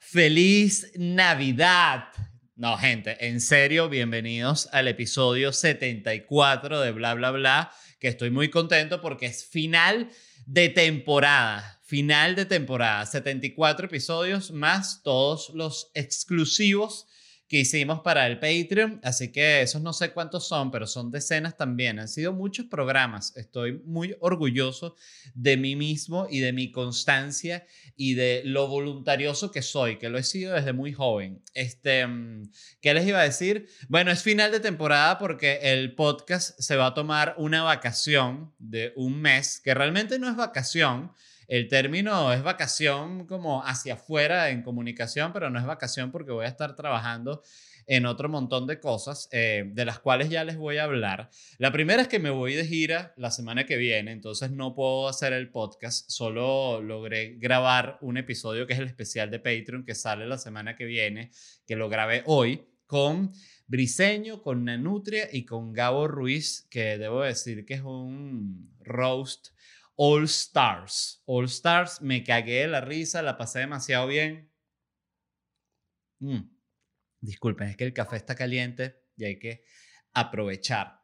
Feliz Navidad. No, gente, en serio, bienvenidos al episodio 74 de Bla, Bla, Bla, que estoy muy contento porque es final de temporada. Final de temporada. 74 episodios más todos los exclusivos que hicimos para el Patreon, así que esos no sé cuántos son, pero son decenas también. Han sido muchos programas. Estoy muy orgulloso de mí mismo y de mi constancia y de lo voluntarioso que soy, que lo he sido desde muy joven. Este, mm, ¿qué les iba a decir? Bueno, es final de temporada porque el podcast se va a tomar una vacación de un mes, que realmente no es vacación el término es vacación como hacia afuera en comunicación, pero no es vacación porque voy a estar trabajando en otro montón de cosas, eh, de las cuales ya les voy a hablar. La primera es que me voy de gira la semana que viene, entonces no puedo hacer el podcast, solo logré grabar un episodio que es el especial de Patreon que sale la semana que viene, que lo grabé hoy con Briseño, con Nanutria y con Gabo Ruiz, que debo decir que es un roast All Stars. All Stars, me cagué de la risa, la pasé demasiado bien. Mm. Disculpen, es que el café está caliente y hay que aprovechar.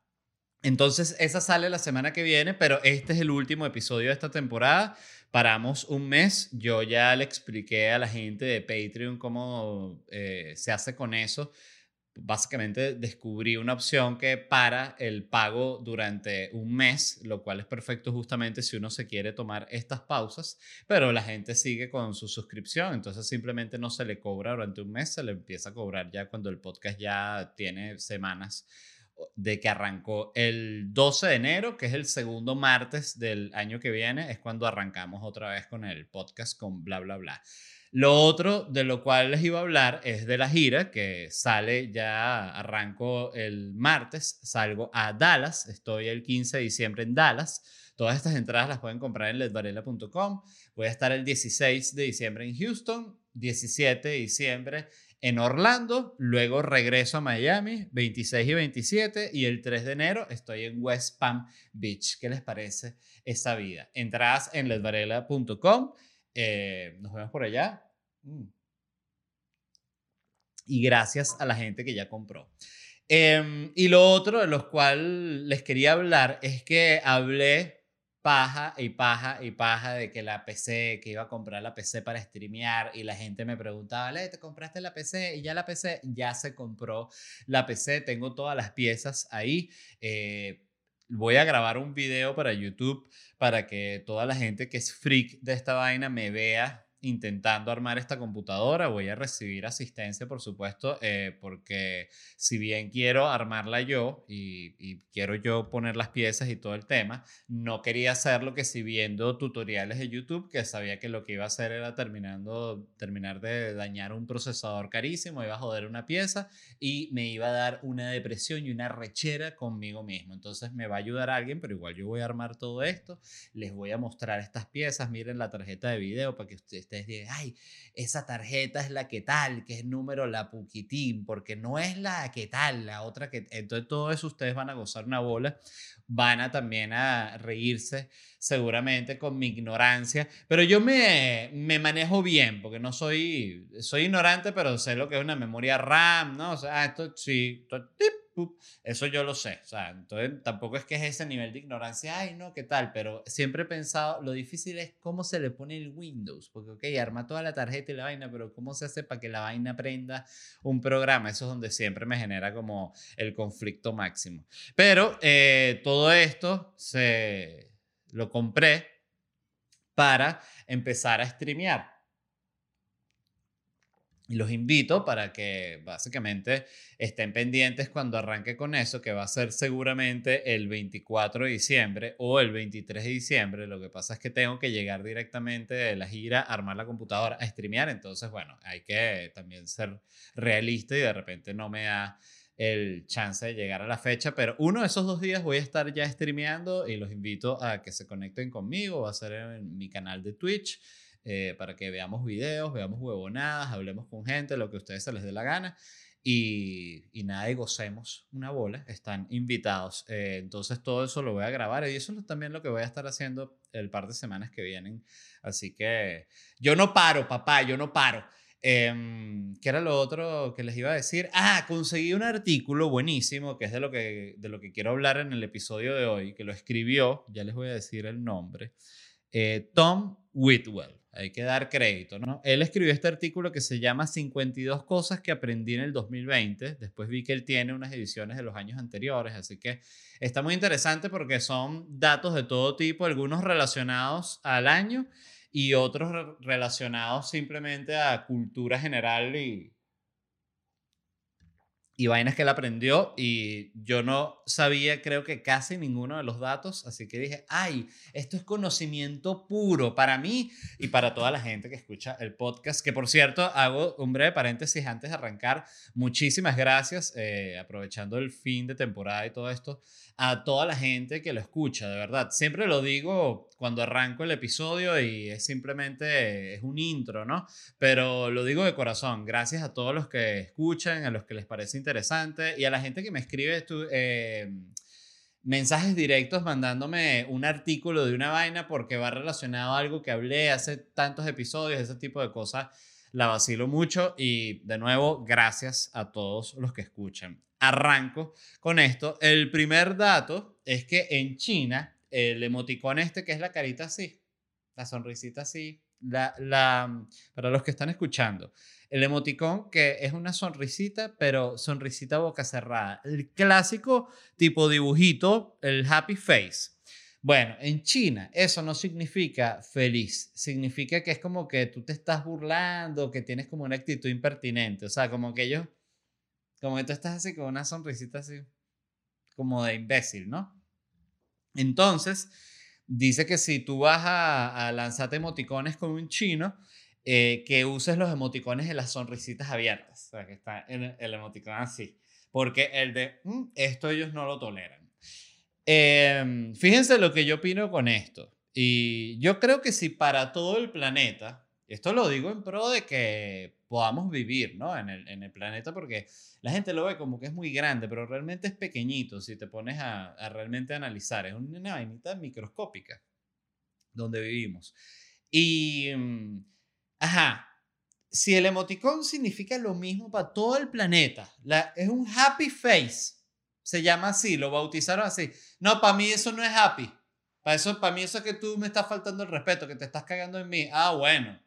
Entonces, esa sale la semana que viene, pero este es el último episodio de esta temporada. Paramos un mes. Yo ya le expliqué a la gente de Patreon cómo eh, se hace con eso básicamente descubrí una opción que para el pago durante un mes, lo cual es perfecto justamente si uno se quiere tomar estas pausas, pero la gente sigue con su suscripción, entonces simplemente no se le cobra durante un mes, se le empieza a cobrar ya cuando el podcast ya tiene semanas de que arrancó el 12 de enero, que es el segundo martes del año que viene, es cuando arrancamos otra vez con el podcast con bla, bla, bla. Lo otro de lo cual les iba a hablar es de la gira que sale ya, arranco el martes, salgo a Dallas, estoy el 15 de diciembre en Dallas. Todas estas entradas las pueden comprar en ledvarela.com. Voy a estar el 16 de diciembre en Houston, 17 de diciembre en Orlando, luego regreso a Miami, 26 y 27, y el 3 de enero estoy en West Palm Beach. ¿Qué les parece esa vida? Entradas en ledvarela.com eh, nos vemos por allá. Mm. Y gracias a la gente que ya compró. Em, y lo otro de lo cual les quería hablar es que hablé paja y paja y paja de que la PC, que iba a comprar la PC para streamear y la gente me preguntaba, ¿le te compraste la PC? Y ya la PC, ya se compró la PC, tengo todas las piezas ahí. Eh, voy a grabar un video para YouTube para que toda la gente que es freak de esta vaina me vea intentando armar esta computadora. Voy a recibir asistencia, por supuesto, eh, porque si bien quiero armarla yo y, quiero yo poner las piezas y todo el tema, no quería hacerlo que si viendo tutoriales de YouTube, que sabía que lo que iba a hacer era terminando, terminar de dañar un procesador carísimo, iba a joder una pieza y me iba a dar una depresión y una rechera conmigo mismo. Entonces me va a ayudar alguien, pero igual yo voy a armar todo esto, les voy a mostrar estas piezas, miren la tarjeta de video para que ustedes ustedes digan, ay, esa tarjeta es la que tal, que es número la puquitín, porque no es la que tal, la otra que... Entonces todo eso ustedes van a gozar una bola, van a también a reírse seguramente con mi ignorancia, pero yo me, me manejo bien, porque no soy, soy ignorante, pero sé lo que es una memoria RAM, ¿no? O sea, esto sí, esto, eso yo lo sé. O sea, entonces tampoco es que es ese nivel de ignorancia, ay, no, ¿qué tal? Pero siempre he pensado, lo difícil es cómo se le pone el Windows, porque, ok, arma toda la tarjeta y la vaina, pero ¿cómo se hace para que la vaina prenda un programa? Eso es donde siempre me genera como el conflicto máximo. Pero eh, todo esto se lo compré para empezar a streamear. Los invito para que básicamente estén pendientes cuando arranque con eso, que va a ser seguramente el 24 de diciembre o el 23 de diciembre. Lo que pasa es que tengo que llegar directamente de la gira, armar la computadora, a streamear. Entonces, bueno, hay que también ser realista y de repente no me da el chance de llegar a la fecha, pero uno de esos dos días voy a estar ya streameando y los invito a que se conecten conmigo, va a ser en mi canal de Twitch. Eh, para que veamos videos, veamos huevonadas, hablemos con gente, lo que a ustedes se les dé la gana. Y, nada, y gocemos una bola, están invitados. Eh, entonces todo eso lo voy a grabar y eso es también lo que voy a estar haciendo el par de semanas que vienen. Así que yo no paro, papá, yo no paro. Eh, ¿Qué era lo otro que les iba a decir? Ah, conseguí un artículo buenísimo, que es de lo que, de lo que quiero hablar en el episodio de hoy, que lo escribió, ya les voy a decir el nombre, eh, Tom Whitwell. Hay que dar crédito, ¿no? Él escribió este artículo que se llama 52 cosas que aprendí en el 2020. Después vi que él tiene unas ediciones de los años anteriores, así que está muy interesante porque son datos de todo tipo, algunos relacionados al año y otros relacionados simplemente a cultura general y, y vainas que él aprendió y yo no sabía creo que casi ninguno de los datos, así que dije, ay, esto es conocimiento puro para mí y para toda la gente que escucha el podcast, que por cierto hago un breve paréntesis antes de arrancar, muchísimas gracias, eh, aprovechando el fin de temporada y todo esto, a toda la gente que lo escucha, de verdad, siempre lo digo cuando arranco el episodio y es simplemente, es un intro, ¿no? Pero lo digo de corazón, gracias a todos los que escuchan, a los que les parece interesante. Y a la gente que me escribe eh, mensajes directos mandándome un artículo de una vaina porque va relacionado a algo que hablé hace tantos episodios, ese tipo de cosas, la vacilo mucho. Y de nuevo, gracias a todos los que escuchan. Arranco con esto. El primer dato es que en China, el emoticón este, que es la carita así, la sonrisita así, la, la, para los que están escuchando, el emoticón que es una sonrisita, pero sonrisita boca cerrada. El clásico tipo dibujito, el happy face. Bueno, en China eso no significa feliz, significa que es como que tú te estás burlando, que tienes como una actitud impertinente, o sea, como que ellos, como tú estás así con una sonrisita así, como de imbécil, ¿no? Entonces, dice que si tú vas a, a lanzarte emoticones con un chino, eh, que uses los emoticones de las sonrisitas abiertas, o sea, que está en el emoticón así, porque el de mm, esto ellos no lo toleran. Em, fíjense lo que yo opino con esto. Y yo creo que si para todo el planeta, esto lo digo en pro de que podamos vivir ¿no? en, el, en el planeta, porque la gente lo ve como que es muy grande, pero realmente es pequeñito si te pones a, a realmente analizar. Es una vainita microscópica donde vivimos. Y mm, Ajá. Si el emoticón significa lo mismo para todo el planeta, la, es un happy face, se llama así, lo bautizaron así. No, para mí eso no es happy. Para eso, para mí eso es que tú me estás faltando el respeto, que te estás cagando en mí. Ah, bueno.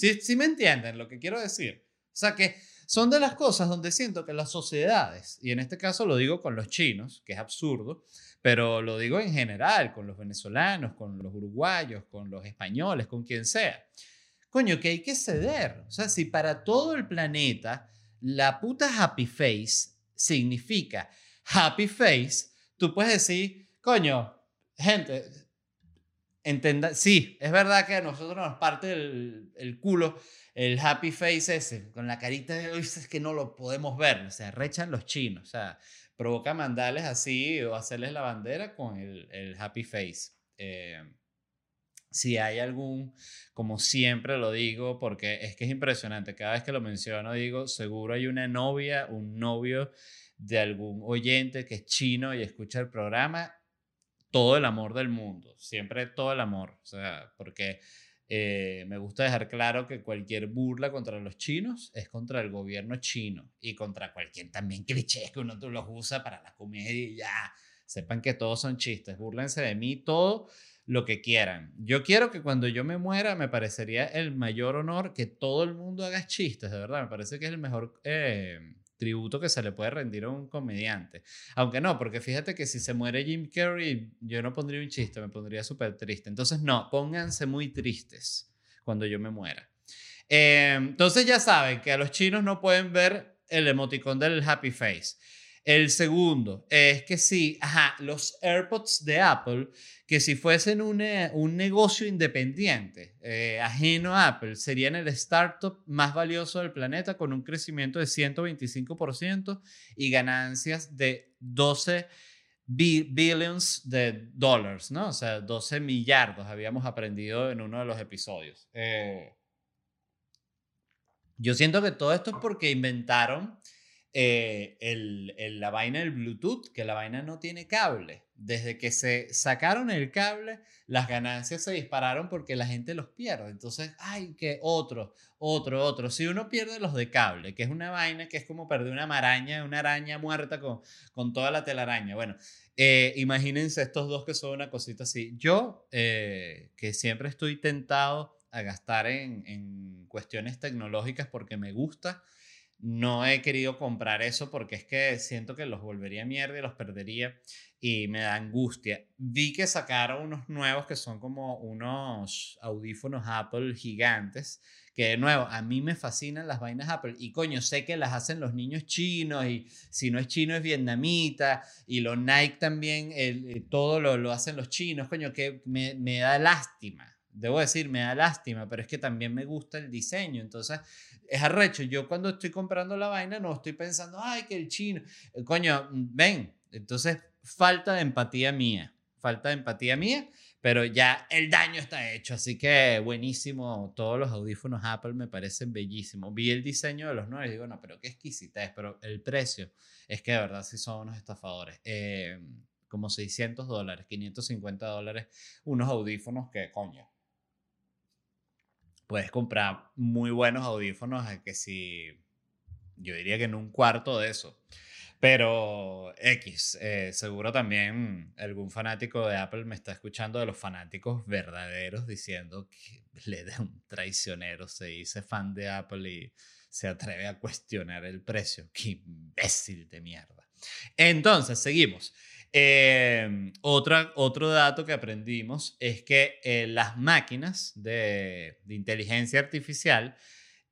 Sí, sí me entienden lo que quiero decir. O sea que son de las cosas donde siento que las sociedades, y en este caso lo digo con los chinos, que es absurdo, pero lo digo en general, con los venezolanos, con los uruguayos, con los españoles, con quien sea. Coño, que hay que ceder. O sea, si para todo el planeta la puta happy face significa happy face, tú puedes decir, coño, gente, entenda, sí, es verdad que a nosotros nos parte el, el culo el happy face ese, con la carita de es que no lo podemos ver, se arrechan los chinos, o sea, provoca mandarles así o hacerles la bandera con el, el happy face. Eh, si hay algún, como siempre lo digo, porque es que es impresionante, cada vez que lo menciono digo, seguro hay una novia, un novio de algún oyente que es chino y escucha el programa, todo el amor del mundo, siempre todo el amor, o sea, porque eh, me gusta dejar claro que cualquier burla contra los chinos es contra el gobierno chino y contra cualquier también cliché que uno los usa para la comedia y ya. Sepan que todos son chistes, burlense de mí, todo lo que quieran. Yo quiero que cuando yo me muera me parecería el mayor honor que todo el mundo haga chistes, de verdad, me parece que es el mejor eh, tributo que se le puede rendir a un comediante. Aunque no, porque fíjate que si se muere Jim Carrey, yo no pondría un chiste, me pondría súper triste. Entonces, no, pónganse muy tristes cuando yo me muera. Eh, entonces ya saben que a los chinos no pueden ver el emoticón del happy face. El segundo es que sí, ajá, los AirPods de Apple, que si fuesen un, un negocio independiente, eh, ajeno a Apple, serían el startup más valioso del planeta con un crecimiento de 125% y ganancias de 12 billions de dólares, ¿no? O sea, 12 millardos habíamos aprendido en uno de los episodios. Eh, Yo siento que todo esto es porque inventaron eh, el, la vaina del Bluetooth, que la vaina no tiene cable. Desde que se sacaron el cable, las ganancias se dispararon porque la gente los pierde. Entonces, ay, que otro, otro, otro. Si uno pierde los de cable, que es una vaina que es como perder una maraña, una araña muerta con, con toda la telaraña. Bueno, eh, imagínense estos dos que son una cosita así. Yo, eh, que siempre estoy tentado a gastar en, en cuestiones tecnológicas porque me gusta no he querido comprar eso porque es que siento que los volvería mierda y los perdería y me da angustia. Vi que sacaron unos nuevos que son como unos audífonos Apple gigantes, que de nuevo, a mí me fascinan las vainas Apple y coño, sé que las hacen los niños chinos y si no es chino es vietnamita y los Nike también, el, todo lo, lo, hacen los chinos, coño, que me, me da lástima. Debo decir, me da lástima, pero es que también me gusta el diseño. Entonces, es arrecho. Yo cuando estoy comprando la vaina no estoy pensando, ay, que el chino. Eh, coño, ven. Entonces, falta de empatía mía. Falta de empatía mía, pero ya el daño está hecho. Así que buenísimo. Todos los audífonos Apple me parecen bellísimos. Vi el diseño de los nuevos y digo, no, pero qué exquisita es. Pero el precio es que de verdad sí son unos estafadores. Eh, como 600 dólares, 550 dólares, unos audífonos que, coño, puedes comprar muy buenos audífonos que si, yo diría que en un cuarto de eso. Pero X, eh, seguro también algún fanático de Apple me está escuchando de los fanáticos verdaderos diciendo que le da un traicionero, se dice fan de Apple y se atreve a cuestionar el precio. Qué imbécil de mierda. Entonces, seguimos. Eh, otra, otro dato que aprendimos es que eh, las máquinas de, inteligencia artificial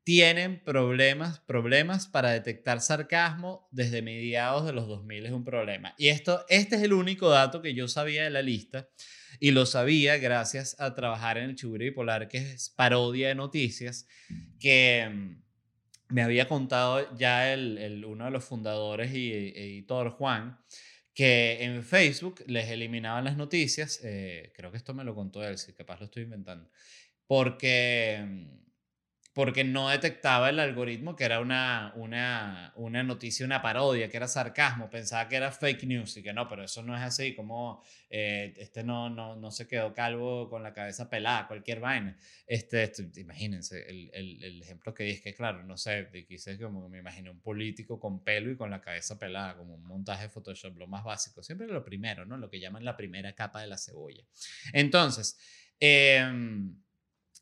tienen problemas, problemas para detectar sarcasmo desde mediados de los 2000 es un problema. Y esto, este es el único dato que yo sabía de la lista y lo sabía gracias a trabajar en el Chiguro Bipolar, que es parodia de noticias, que mm, me había contado ya el, uno de los fundadores y editor, Juan, que en Facebook les eliminaban las noticias, eh, creo que esto me lo contó él, si capaz lo estoy inventando, porque mm, porque no detectaba el algoritmo que era una, una, una noticia, una parodia, que era sarcasmo, pensaba que era fake news y que no, pero eso no es así, como eh, este no, no, no se quedó calvo con la cabeza pelada, cualquier vaina. Este, este imagínense, el, el, el, ejemplo que dije, que claro, no sé, quise como me imaginé un político con pelo y con la cabeza pelada, como un montaje de Photoshop, lo más básico, siempre lo primero, ¿no? Lo que llaman la primera capa de la cebolla. Entonces, eh,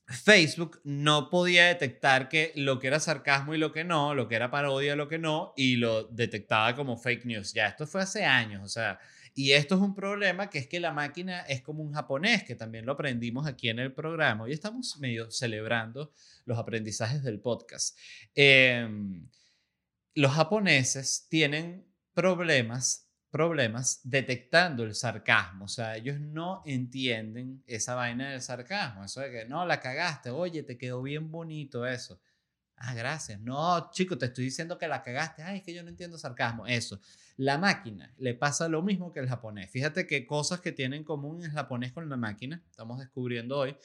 Facebook no podía detectar que lo que era sarcasmo y lo que no, lo que era parodia y lo que no, y lo detectaba como fake news. Ya, esto fue hace años, o sea, y esto es un problema que es que la máquina es como un japonés, que también lo aprendimos aquí en el programa. y estamos medio celebrando los aprendizajes del podcast. Em, los japoneses tienen problemas problemas detectando el sarcasmo. O sea, ellos no entienden esa vaina del sarcasmo. Eso de que, no, la cagaste, oye, te quedó bien bonito eso. Ah, gracias. No, chico, te estoy diciendo que la cagaste. Ay, es que yo no entiendo sarcasmo. Eso. La máquina le pasa lo mismo que el japonés. Fíjate qué cosas que tienen en común el japonés con la máquina, estamos descubriendo hoy,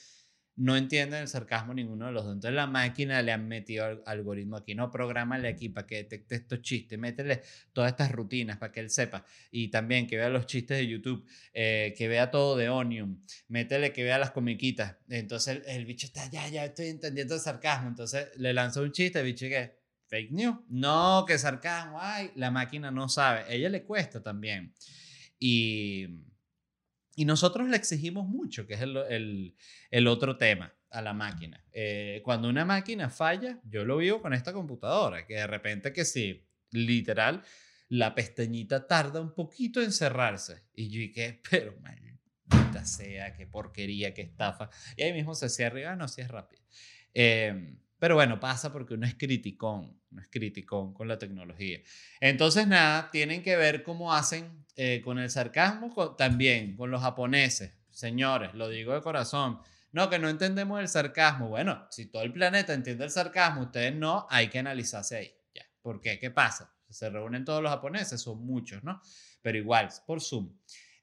no entienden el sarcasmo ninguno de los dos. Entonces la máquina le han metido al algoritmo aquí, no, prográmale aquí para que detecte estos chistes, métele todas estas rutinas para que él sepa. Y también que vea los chistes de YouTube, eh, que vea todo de Onion, métele que vea las comiquitas. Entonces el, bicho está, ya, ya estoy entendiendo el sarcasmo. Entonces le lanza un chiste, el bicho que fake news. No, que sarcasmo, ay, la máquina no sabe. A ella le cuesta también. Y y nosotros le exigimos mucho, que es el, el, otro tema a la máquina. Eh, cuando una máquina falla, yo lo vivo con esta computadora, que de repente que sí, literal, la pestañita tarda un poquito en cerrarse. Y yo dije, pero maldita sea, qué porquería, qué estafa. Y ahí mismo se cierra ah, no, sí es rápido. Eh, pero bueno, pasa porque uno es criticón, uno es criticón con la tecnología. Entonces, nada, tienen que ver cómo hacen eh, con el sarcasmo, también con los japoneses. Señores, lo digo de corazón. No, que no entendemos el sarcasmo. Bueno, si todo el planeta entiende el sarcasmo, ustedes no, hay que analizarse ahí. Ya. ¿Por qué? ¿Qué pasa? Se reúnen todos los japoneses, son muchos, ¿no? Pero igual, por Zoom.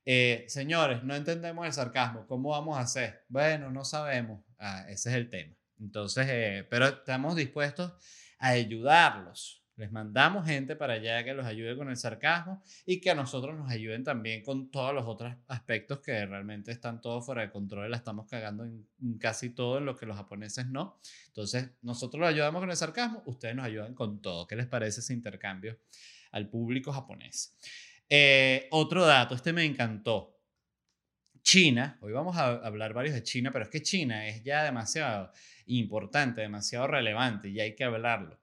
Eh, señores, no entendemos el sarcasmo. ¿Cómo vamos a hacer? Bueno, no sabemos. Ah, ese es el tema. Entonces, eh, pero estamos dispuestos a ayudarlos. Les mandamos gente para allá que los ayude con el sarcasmo y que a nosotros nos ayuden también con todos los otros aspectos que realmente están todos fuera de control. La estamos cagando en, casi todo en lo que los japoneses no. Entonces, nosotros los ayudamos con el sarcasmo, ustedes nos ayudan con todo. ¿Qué les parece ese intercambio al público japonés? Eh, otro dato, este me encantó. China, hoy vamos a hablar varios de China, pero es que China es ya demasiado importante, demasiado relevante y hay que hablarlo.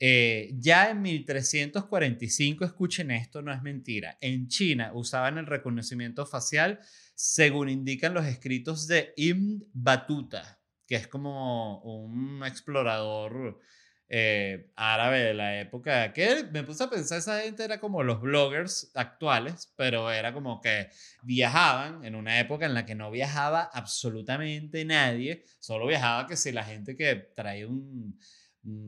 Eh, ya en 1345, escuchen esto, no es mentira, en China usaban el reconocimiento facial según indican los escritos de Ibn Battuta, que es como un explorador eh, árabe de la época, que me puse a pensar, esa gente era como los bloggers actuales, pero era como que viajaban en una época en la que no viajaba absolutamente nadie, solo viajaba que si la gente que traía un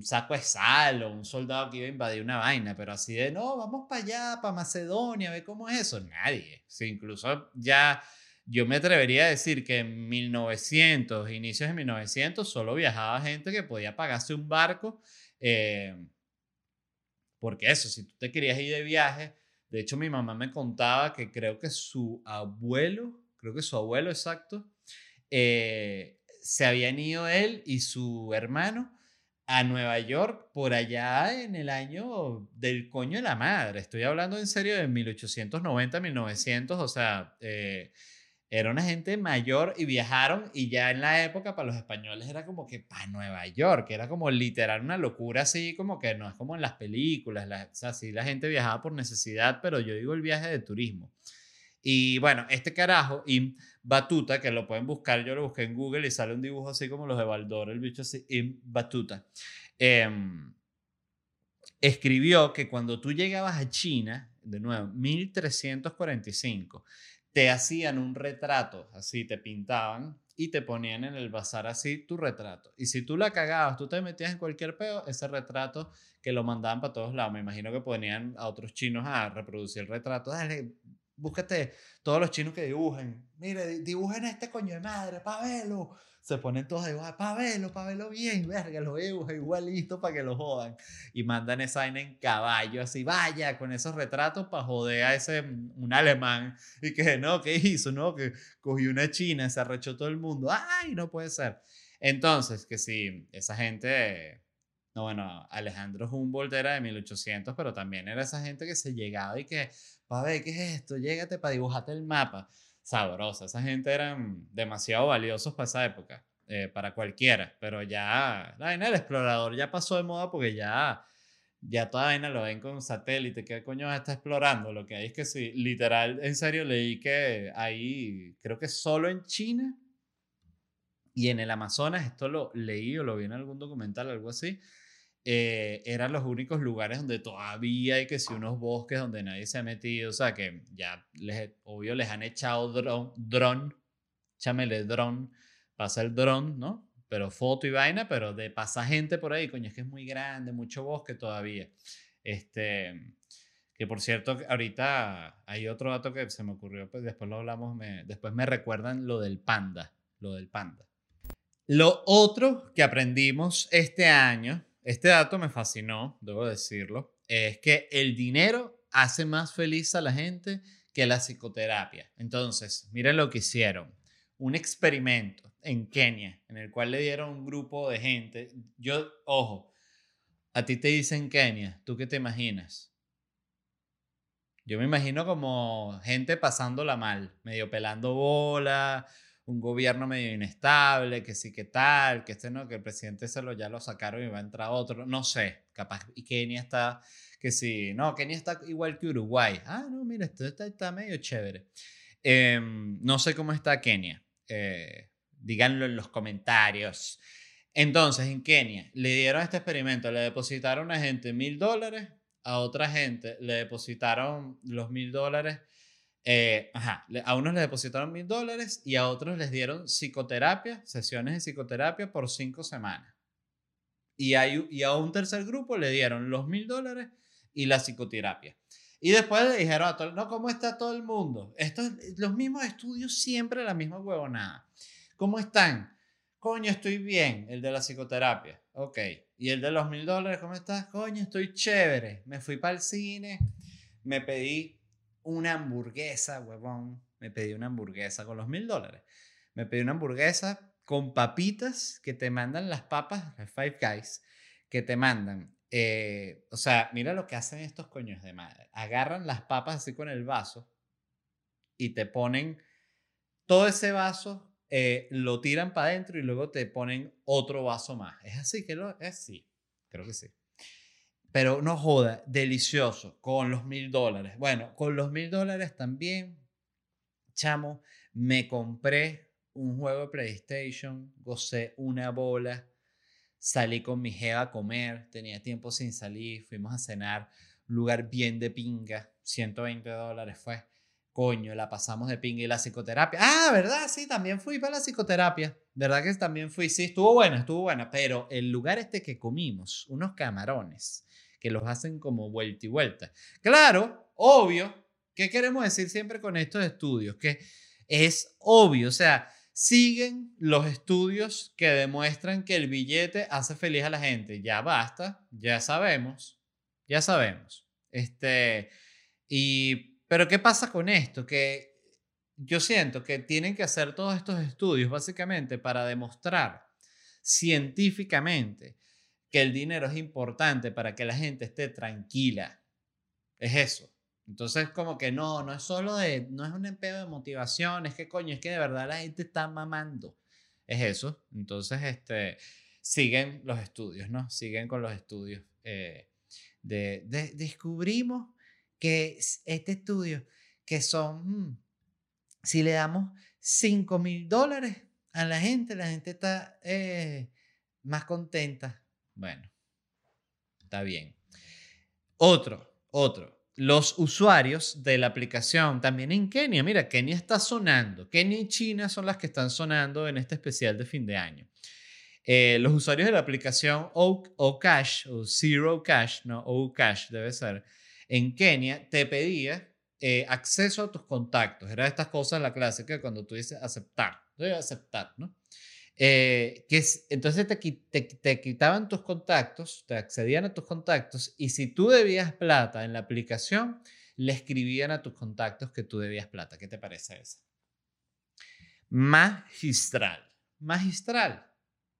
saco de sal o un soldado que iba a invadir una vaina, pero así de, no, vamos para allá, para Macedonia, ve cómo es eso. Nadie. Sí, incluso ya yo me atrevería a decir que en 1900, inicios de 1900, solo viajaba gente que podía pagarse un barco. Eh, porque eso, si tú te querías ir de viaje, de hecho mi mamá me contaba que creo que su abuelo, creo que su abuelo exacto, eh, se habían ido él y su hermano a Nueva York por allá en el año del coño de la madre. Estoy hablando en serio de 1890, 1900, o sea, eh, era una gente mayor y viajaron y ya en la época para los españoles era como que para Nueva York, era como literal una locura así, como que no es como en las películas, o sea, la gente viajaba por necesidad, pero yo digo el viaje de turismo. Y bueno, este carajo, Im Batuta, que lo pueden buscar, yo lo busqué en Google y sale un dibujo así como los de Baldor, el bicho así, Im Batuta. Em, escribió que cuando tú llegabas a China, de nuevo, 1345, te hacían un retrato, así te pintaban y te ponían en el bazar así tu retrato. Y si tú la cagabas, tú te metías en cualquier peo, ese retrato que lo mandaban para todos lados. Me imagino que ponían a otros chinos a reproducir el retrato. Dale, búscate todos los chinos que dibujen. Mire, dibujen este coño de madre, Pavelo. Se ponen todos a dibujar, Pavelo, Pavelo bien, verga, lo dibuja igualito para que lo jodan. Y mandan esa en caballo, así, vaya, con esos retratos para joder a ese, mm, un alemán. Y que, no, ¿qué hizo? No, que cogió una china, se arrechó todo el mundo. Ay, no puede ser. Entonces, que sí, esa gente no, bueno, Alejandro Humboldt era de 1800, pero también era esa gente que se llegaba y que, pa' ver, ¿qué es esto? Llégate para dibujarte el mapa. Sabrosa, esa gente eran demasiado valiosos para esa época, eh, para cualquiera, pero ya, la vaina del explorador ya pasó de moda porque ya, ya toda vaina lo ven con satélite, ¿qué coño está explorando? Lo que hay es que sí, literal, en serio, leí que ahí, creo que solo en China y en el Amazonas, esto lo leí o lo vi en algún documental, algo así, eh, eran los únicos lugares donde todavía hay que si unos bosques donde nadie se ha metido, o sea que ya les, obvio les han echado dron, dron chámele dron, pasa el dron, ¿no? Pero foto y vaina, pero de pasa gente por ahí, coño, es que es muy grande, mucho bosque todavía. Este, que por cierto, ahorita hay otro dato que se me ocurrió, pues después lo hablamos, me, después me recuerdan lo del panda, lo del panda. Lo otro que aprendimos este año este dato me fascinó, debo decirlo, es que el dinero hace más feliz a la gente que la psicoterapia. Entonces, miren lo que hicieron. Un experimento en Kenia en el cual le dieron un grupo de gente. Yo, ojo, a ti te dicen Kenia, ¿tú qué te imaginas? Yo me imagino como gente pasándola mal, medio pelando bola, un gobierno medio inestable, que sí que tal, que este no, que el presidente se lo ya lo sacaron y va a entrar otro, no sé, capaz y Kenia está, que sí, no, Kenia está igual que Uruguay. Ah, no, mira, esto está, está medio chévere. Em, no sé cómo está Kenia, eh, díganlo en los comentarios. Entonces, en Kenia le dieron este experimento, le depositaron a gente mil dólares, a otra gente le depositaron los mil dólares eh, a unos les depositaron mil dólares y a otros les dieron psicoterapia, sesiones de psicoterapia por cinco semanas. Y, hay, y a un tercer grupo le dieron los mil dólares y la psicoterapia. Y después le dijeron a todos, no, ¿cómo está todo el mundo? Estos, los mismos estudios, siempre la misma huevonada. ¿Cómo están? Coño, estoy bien, el de la psicoterapia. Ok. ¿Y el de los mil dólares, cómo estás? Coño, estoy chévere. Me fui para el cine, me pedí una hamburguesa, huevón. Me pedí una hamburguesa con los mil dólares. Me pedí una hamburguesa con papitas que te mandan las papas, Five Guys, que te mandan. Eh, o sea, mira lo que hacen estos coños de madre. Agarran las papas así con el vaso y te ponen todo ese vaso, eh, lo tiran para adentro y luego te ponen otro vaso más. ¿Es así que lo es? Sí, creo que sí. Pero no joda, delicioso, con los mil dólares. Bueno, con los mil dólares también, chamo, me compré un juego de PlayStation, gocé una bola, salí con mi jeva a comer, tenía tiempo sin salir, fuimos a cenar, lugar bien de pinga, 120 dólares fue. Coño, la pasamos de pinga y la psicoterapia. Ah, ¿verdad? Sí, también fui para la psicoterapia. ¿Verdad que también fui? Sí, estuvo buena, estuvo buena. Pero el lugar este que comimos, unos camarones, que los hacen como vuelta y vuelta. Claro, obvio. ¿Qué queremos decir siempre con estos estudios? Que es obvio, o sea, siguen los estudios que demuestran que el billete hace feliz a la gente. Ya basta, ya sabemos, ya sabemos. Este, y, pero ¿qué pasa con esto? Que yo siento que tienen que hacer todos estos estudios básicamente para demostrar científicamente que el dinero es importante para que la gente esté tranquila. Es eso. Entonces, como que no, no es solo de, no es un empleo de motivación, es que coño, es que de verdad la gente está mamando. Es eso. Entonces, este, siguen los estudios, ¿no? Siguen con los estudios. Eh, de, descubrimos que este estudio, que son, mm, si le damos 5 mil dólares a la gente, la gente está eh, más contenta. Bueno, está bien. Otro, otro los usuarios de la aplicación, también en Kenia, mira, Kenia está sonando, Kenia y China son las que están sonando en este especial de fin de año. Eh, los usuarios de la aplicación o, Cash o Zero Cash, no, O Cash debe ser, en Kenia te pedía eh, acceso a tus contactos. Era estas cosas la clásica cuando tú dices aceptar, aceptar, ¿no? Eh, que entonces te, te, quitaban tus contactos, te accedían a tus contactos y si tú debías plata en la aplicación, le escribían a tus contactos que tú debías plata. ¿Qué te parece eso? Magistral, magistral.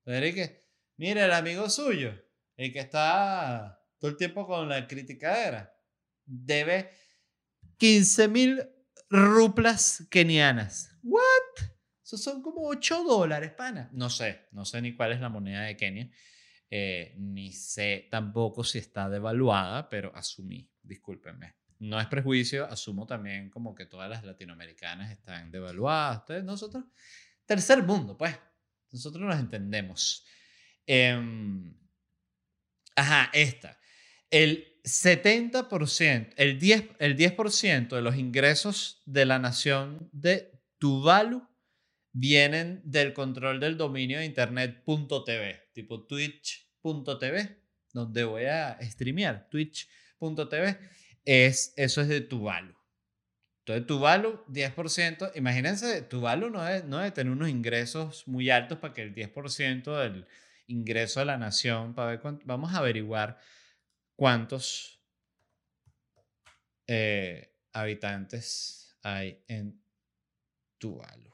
que, mira, el amigo suyo, el que está todo el tiempo con la criticadera, debe 15 mil ruplas kenianas. ¿What? son como 8 dólares, pana. No sé, no sé ni cuál es la moneda de Kenia. Eh, ni sé tampoco si está devaluada, pero asumí, discúlpenme. No es prejuicio, asumo también como que todas las latinoamericanas están devaluadas. Entonces, nosotros, tercer mundo, pues, nosotros nos entendemos. Em, ajá, esta. El 70%, el 10%, el 10 de los ingresos de la nación de Tuvalu vienen del control del dominio de internet.tv, tipo twitch.tv, donde voy a streamear, twitch.tv, es, eso es de Tuvalu. Entonces, Tuvalu, 10%, imagínense, Tuvalu no debe, no debe tener unos ingresos muy altos para que el 10% del ingreso de la nación, para ver vamos a averiguar cuántos eh, habitantes hay en Tuvalu.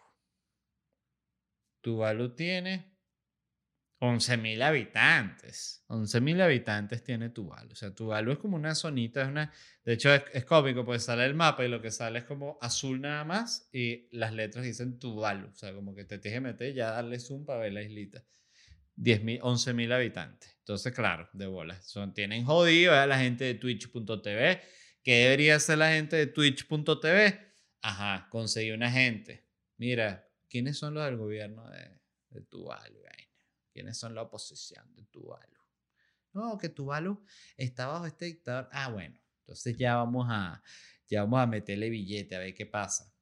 Tuvalu tiene 11.000 habitantes. 11.000 habitantes tiene Tuvalu. O sea, Tuvalu es como una zonita, es una... De hecho, es, cómico, porque sale el mapa y lo que sale es como azul nada más y las letras dicen Tuvalu. O sea, como que te tienes que meter ya darle zoom para ver la islita. 10.000, 11.000 habitantes. Entonces, claro, de bolas. Son, tienen jodido a la gente de Twitch.tv. ¿Qué debería hacer la gente de Twitch.tv? Ajá, conseguir una gente. Mira, ¿Quiénes son los del gobierno de, de Tuvalu? ¿Quiénes son la oposición de Tuvalu? No, que Tuvalu está bajo este dictador. Ah, bueno, entonces ya vamos a, ya vamos a meterle billete a ver qué pasa.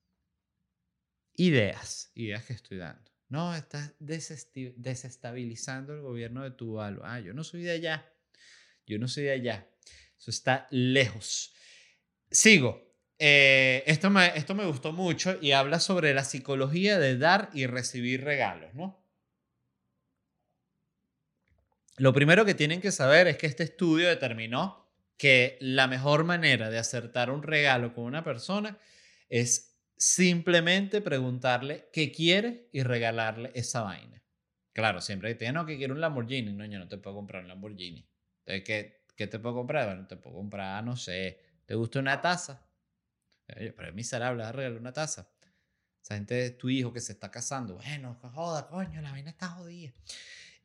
Ideas, ideas que estoy dando. No, estás desestabilizando el gobierno de Tuvalu. Ah, yo no soy de allá. Yo no soy de allá. Eso está lejos. Sigo. Eh, esto, me, esto me gustó mucho y habla sobre la psicología de dar y recibir regalos, ¿no? Lo primero que tienen que saber es que este estudio determinó que la mejor manera de acertar un regalo con una persona es simplemente preguntarle qué quiere y regalarle esa vaina. Claro, siempre que te no, que quiero un Lamborghini. No, yo no te puedo comprar un Lamborghini. Entonces, ¿qué, ¿qué te puedo comprar? Bueno, te puedo comprar, no sé, ¿te gusta una taza? pero es miserable regalar una taza. Esa gente es tu hijo que se está casando. Bueno, joda, coño, la vaina está jodida.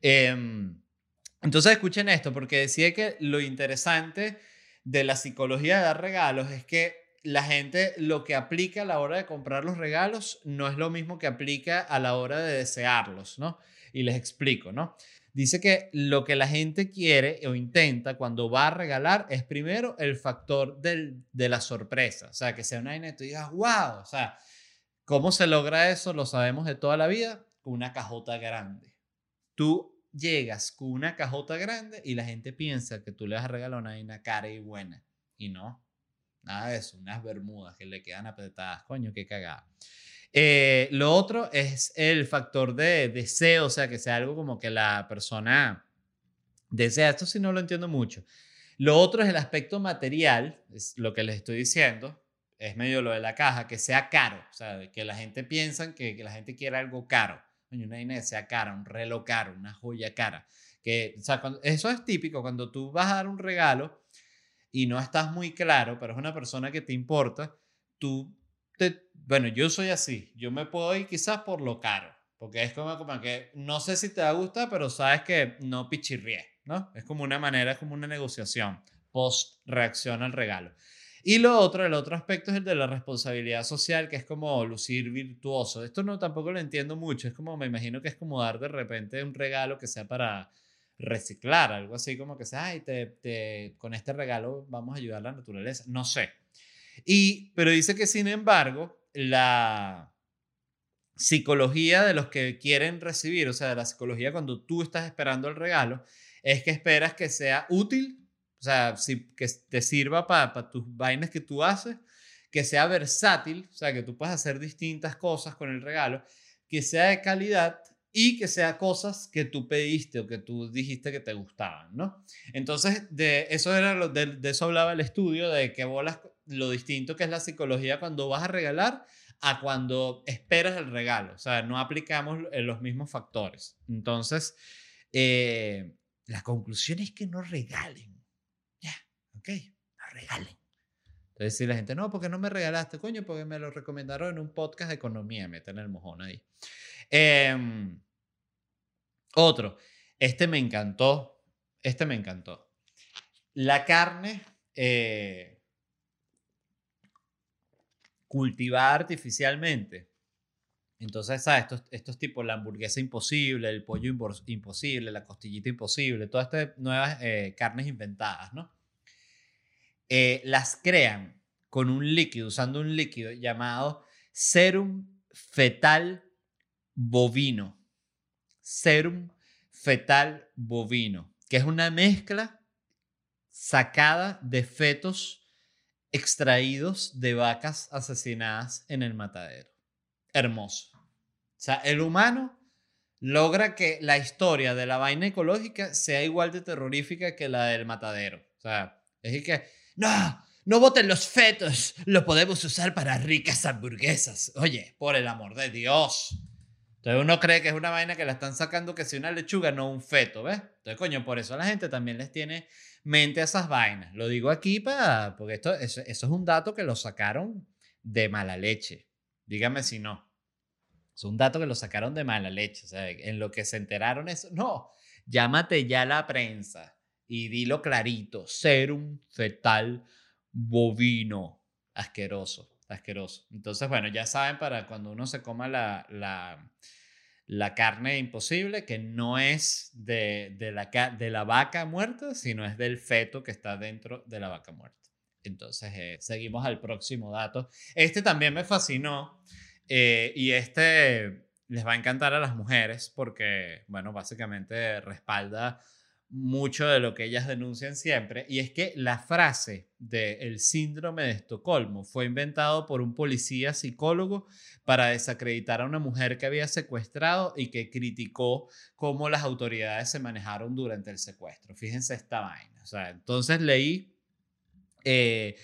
Em, entonces escuchen esto, porque decía que lo interesante de la psicología de dar regalos es que la gente lo que aplica a la hora de comprar los regalos no es lo mismo que aplica a la hora de desearlos, ¿no? Y les explico, ¿no? Dice que lo que la gente quiere o intenta cuando va a regalar es primero el factor del, de la sorpresa. O sea, que sea una vaina y tú digas, wow. O sea, ¿cómo se logra eso? Lo sabemos de toda la vida, con una cajota grande. Tú llegas con una cajota grande y la gente piensa que tú le vas a regalar una vaina cara y buena. Y no, nada de eso, unas bermudas que le quedan apretadas. Coño, qué cagada. Eh, lo otro es el factor de deseo, o sea, que sea algo como que la persona desea. Esto sí no lo entiendo mucho. Lo otro es el aspecto material, es lo que les estoy diciendo, es medio lo de la caja, que sea caro, o sea, que la gente piensa que, que la gente quiere algo caro. Una vaina sea cara, un reloj caro, una joya cara. Que, o sea, eso es típico cuando tú vas a dar un regalo y no estás muy claro, pero es una persona que te importa, tú bueno, yo soy así, yo me puedo ir quizás por lo caro, porque es como, como que no sé si te va a gustar, pero sabes que no pichirrié, ¿no? Es como una manera, es como una negociación post reacción al regalo. Y lo otro, el otro aspecto es el de la responsabilidad social, que es como lucir virtuoso. Esto no tampoco lo entiendo mucho, es como, me imagino que es como dar de repente un regalo que sea para reciclar, algo así como que sea, ay, te, te, con este regalo vamos a ayudar a la naturaleza. No sé, y, pero dice que sin embargo, la psicología de los que quieren recibir, o sea, la psicología cuando tú estás esperando el regalo, es que esperas que sea útil, o sea, que te sirva para tus vainas que tú haces, que sea versátil, o sea, que tú puedas hacer distintas cosas con el regalo, que sea de calidad y que sea cosas que tú pediste o que tú dijiste que te gustaban, ¿no? Entonces, de eso, era lo, de, eso hablaba el estudio, de que bolas lo distinto que es la psicología cuando vas a regalar a cuando esperas el regalo. O sea, no aplicamos eh, los mismos factores. Entonces, eh, la conclusión es que no regalen. Ya, ok, no regalen. Entonces, si la gente, no, porque no me regalaste, coño, porque me lo recomendaron en un podcast de economía, meten el mojón ahí. Em, otro, este me encantó, este me encantó. La carne, eh, cultivada artificialmente. Entonces, ¿sabes? Estos, estos tipos, la hamburguesa imposible, el pollo imposible, la costillita imposible, todas estas nuevas eh, carnes inventadas, ¿no? Eh, las crean con un líquido, usando un líquido llamado serum fetal bovino. Serum fetal bovino, que es una mezcla sacada de fetos extraídos de vacas asesinadas en el matadero. Hermoso. O sea, el humano logra que la historia de la vaina ecológica sea igual de terrorífica que la del matadero. O sea, es que, no, no voten los fetos, lo podemos usar para ricas hamburguesas. Oye, por el amor de Dios. Entonces uno cree que es una vaina que la están sacando que si una lechuga, no un feto, ¿ves? Entonces, coño, por eso la gente también les tiene mente a esas vainas. Lo digo aquí para, porque esto, eso, es un dato que lo sacaron de mala leche. Dígame si no. Es un dato que lo sacaron de mala leche. O sea, en lo que se enteraron eso. No, llámate ya la prensa y dilo clarito. Serum fetal bovino. Asqueroso, asqueroso. Entonces, bueno, ya saben para cuando uno se coma la, la la carne imposible, que no es de, la, de la vaca muerta, sino es del feto que está dentro de la vaca muerta. Entonces, eh, seguimos al próximo dato. Este también me fascinó eh, y este les va a encantar a las mujeres porque, bueno, básicamente respalda mucho de lo que ellas denuncian siempre, y es que la frase del síndrome de Estocolmo fue inventado por un policía psicólogo para desacreditar a una mujer que había secuestrado y que criticó cómo las autoridades se manejaron durante el secuestro. Fíjense esta vaina. O sea, entonces leí... Eh,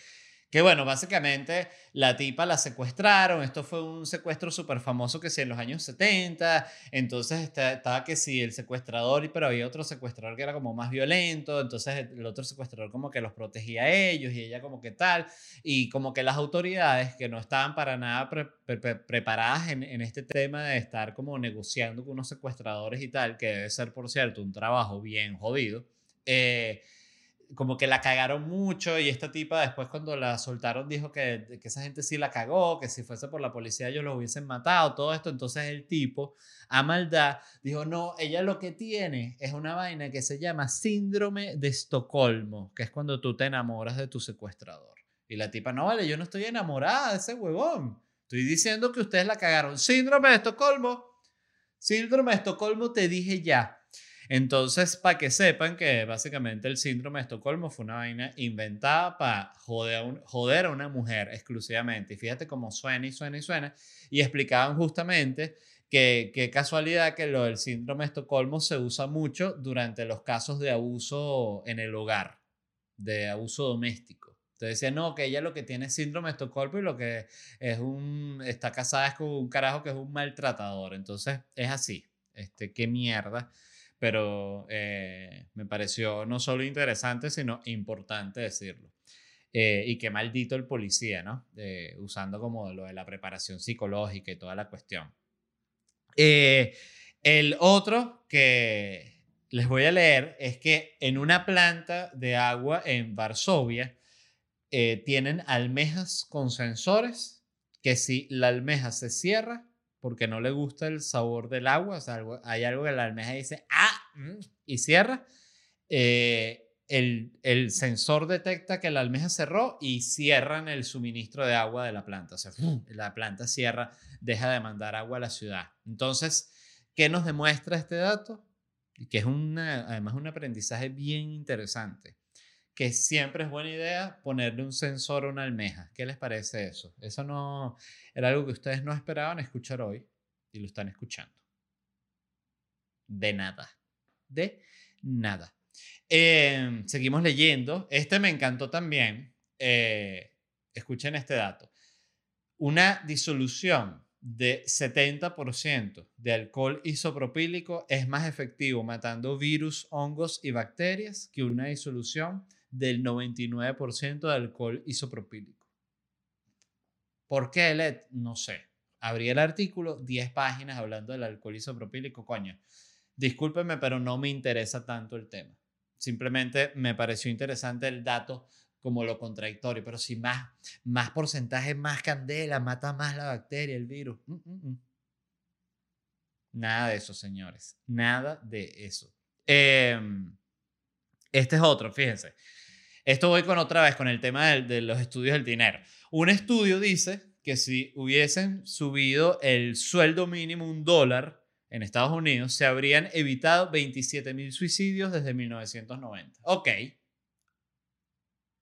que bueno, básicamente la tipa la secuestraron, esto fue un secuestro súper famoso que sí en los años 70, entonces estaba que sí el secuestrador, pero había otro secuestrador que era como más violento, entonces el otro secuestrador como que los protegía a ellos y ella como que tal, y como que las autoridades que no estaban para nada preparadas en, este tema de estar como negociando con unos secuestradores y tal, que debe ser por cierto un trabajo bien jodido, eh, como que la cagaron mucho y esta tipa después cuando la soltaron dijo que, que, esa gente sí la cagó, que si fuese por la policía ellos lo hubiesen matado, todo esto. Entonces el tipo, a maldad, dijo, no, ella lo que tiene es una vaina que se llama síndrome de Estocolmo, que es cuando tú te enamoras de tu secuestrador. Y la tipa, no, vale, yo no estoy enamorada de ese huevón. Estoy diciendo que ustedes la cagaron. Síndrome de Estocolmo. Síndrome de Estocolmo, te dije ya. Entonces, para que sepan que básicamente el síndrome de Estocolmo fue una vaina inventada para joder a, una mujer exclusivamente. Y fíjate cómo suena y suena y suena. Y explicaban justamente que qué casualidad que lo del síndrome de Estocolmo se usa mucho durante los casos de abuso en el hogar, de abuso doméstico. Entonces decían, no, que ella lo que tiene síndrome de Estocolmo y lo que es un, está casada es con un carajo que es un maltratador. Entonces es así. Este, qué mierda pero eh, me pareció no solo interesante, sino importante decirlo. Eh, y qué maldito el policía, ¿no? usando como lo de la preparación psicológica y toda la cuestión. Eh, el otro que les voy a leer es que en una planta de agua en Varsovia tienen almejas con sensores que si la almeja se cierra, porque no le gusta el sabor del agua, o sea, hay algo que la almeja dice, ah, mm", y cierra, eh, el, el, sensor detecta que la almeja cerró y cierran el suministro de agua de la planta. O sea, la planta cierra, deja de mandar agua a la ciudad. Entonces, ¿qué nos demuestra este dato? Que es una, además un aprendizaje bien interesante. Que siempre es buena idea ponerle un sensor a una almeja. ¿Qué les parece eso? Eso no, era algo que ustedes no esperaban escuchar hoy y lo están escuchando. De nada. De nada. Em, seguimos leyendo. Este me encantó también. Eh, escuchen este dato. Una disolución de 70% de alcohol isopropílico es más efectivo matando virus, hongos y bacterias que una disolución del 99% de alcohol isopropílico. ¿Por qué LED? No sé. Abrí el artículo, 10 páginas hablando del alcohol isopropílico, coño. Discúlpeme, pero no me interesa tanto el tema. Simplemente me pareció interesante el dato como lo contradictorio, pero si más, más porcentaje, más candela, mata más la bacteria, el virus. Mm, mm, mm. Nada de eso, señores. Nada de eso. Em, este es otro, fíjense. Esto voy con otra vez, con el tema de, los estudios del dinero. Un estudio dice que si hubiesen subido el sueldo mínimo un dólar en Estados Unidos, se habrían evitado 27 mil suicidios desde 1990. Ok.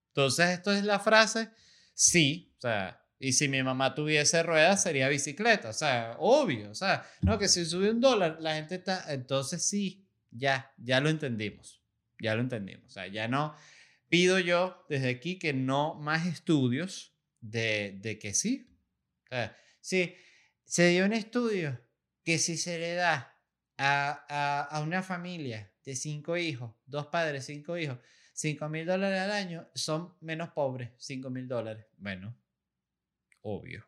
Entonces, esto es la frase, sí, o sea, y si mi mamá tuviese ruedas, sería bicicleta, o sea, obvio, o sea, no, que si sube un dólar, la gente está, entonces sí, ya, ya lo entendimos, ya lo entendimos, o sea, ya no, pido yo desde aquí que no más estudios de, de que sí. sí, se dio un estudio que si se le da a, a, a una familia de cinco hijos, dos padres, cinco hijos, cinco mil dólares al año, son menos pobres, cinco mil dólares. Bueno, obvio,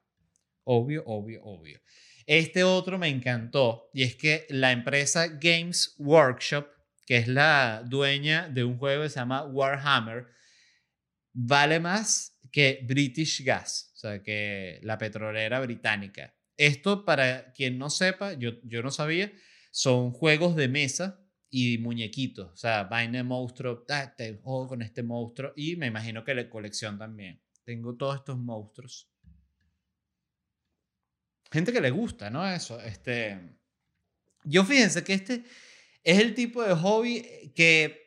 obvio, obvio, obvio. Este otro me encantó y es que la empresa Games Workshop que es la dueña de un juego que se llama Warhammer, vale más que British Gas, o sea, que la petrolera británica. Esto, para quien no sepa, yo, yo no sabía, son juegos de mesa y muñequitos. O sea, vaina de monstruo, ah, te juego con este monstruo y me imagino que la colección también. Tengo todos estos monstruos. Gente que le gusta, ¿no? Eso. Este, yo fíjense que este, es el tipo de hobby que